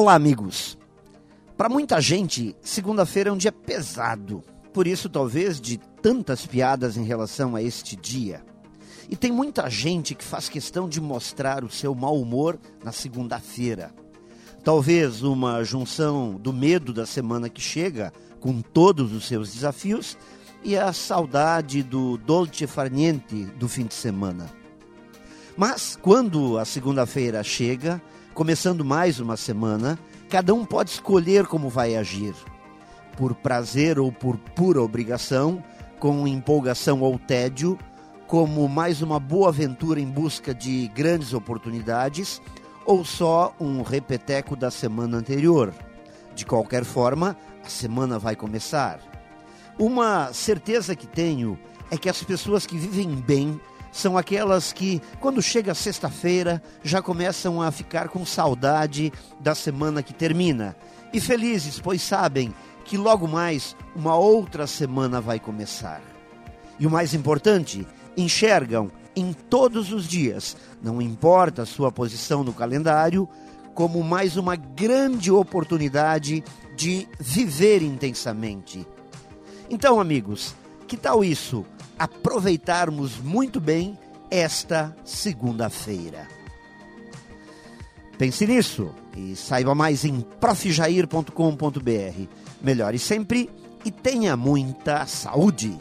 Olá, amigos. Para muita gente, segunda-feira é um dia pesado. Por isso, talvez, de tantas piadas em relação a este dia. E tem muita gente que faz questão de mostrar o seu mau humor na segunda-feira. Talvez uma junção do medo da semana que chega, com todos os seus desafios, e a saudade do dolce far niente do fim de semana. Mas quando a segunda-feira chega, começando mais uma semana, cada um pode escolher como vai agir. Por prazer ou por pura obrigação, com empolgação ou tédio, como mais uma boa aventura em busca de grandes oportunidades, ou só um repeteco da semana anterior. De qualquer forma, a semana vai começar. Uma certeza que tenho é que as pessoas que vivem bem são aquelas que, quando chega sexta-feira, já começam a ficar com saudade da semana que termina. E felizes, pois sabem que logo mais uma outra semana vai começar. E o mais importante, enxergam em todos os dias, não importa a sua posição no calendário, como mais uma grande oportunidade de viver intensamente. Então, amigos, que tal isso? Aproveitarmos muito bem esta segunda-feira. Pense nisso e saiba mais em profjair.com.br. Melhore sempre e tenha muita saúde.